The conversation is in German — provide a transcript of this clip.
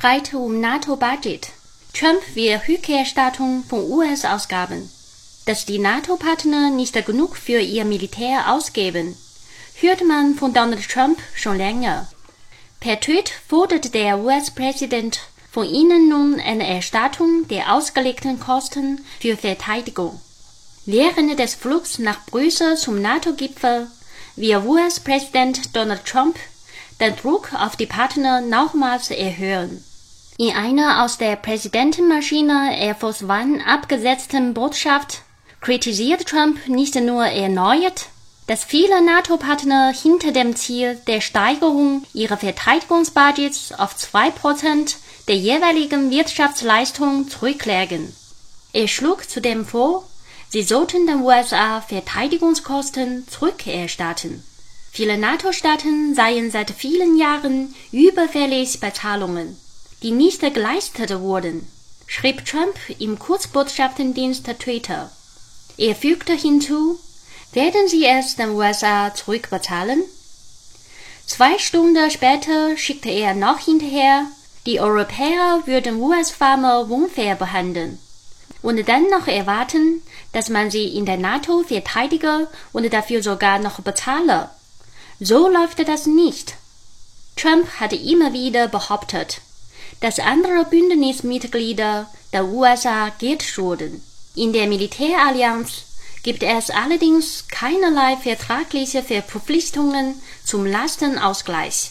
Streit um NATO-Budget. Trump will Rückerstattung von US-Ausgaben. Dass die NATO-Partner nicht genug für ihr Militär ausgeben, hört man von Donald Trump schon länger. Per Tweet fordert der US-Präsident von ihnen nun eine Erstattung der ausgelegten Kosten für Verteidigung. Während des Flugs nach Brüssel zum NATO-Gipfel will US-Präsident Donald Trump den Druck auf die Partner nochmals erhöhen. In einer aus der Präsidentenmaschine Air Force One abgesetzten Botschaft kritisiert Trump nicht nur erneut, dass viele NATO-Partner hinter dem Ziel der Steigerung ihrer Verteidigungsbudgets auf zwei Prozent der jeweiligen Wirtschaftsleistung zurücklegen. Er schlug zudem vor, sie sollten den USA Verteidigungskosten zurückerstatten. Viele NATO-Staaten seien seit vielen Jahren überfällig bei Zahlungen, die nicht geleistet wurden, schrieb Trump im Kurzbotschaftendienst Twitter. Er fügte hinzu, werden Sie es den USA zurückbezahlen? Zwei Stunden später schickte er noch hinterher, die Europäer würden US-Farmer unfair behandeln und dann noch erwarten, dass man sie in der NATO verteidige und dafür sogar noch bezahle. So läuft das nicht. Trump hatte immer wieder behauptet, dass andere Bündnismitglieder der USA Geld schulden. In der Militärallianz gibt es allerdings keinerlei vertragliche Verpflichtungen zum Lastenausgleich.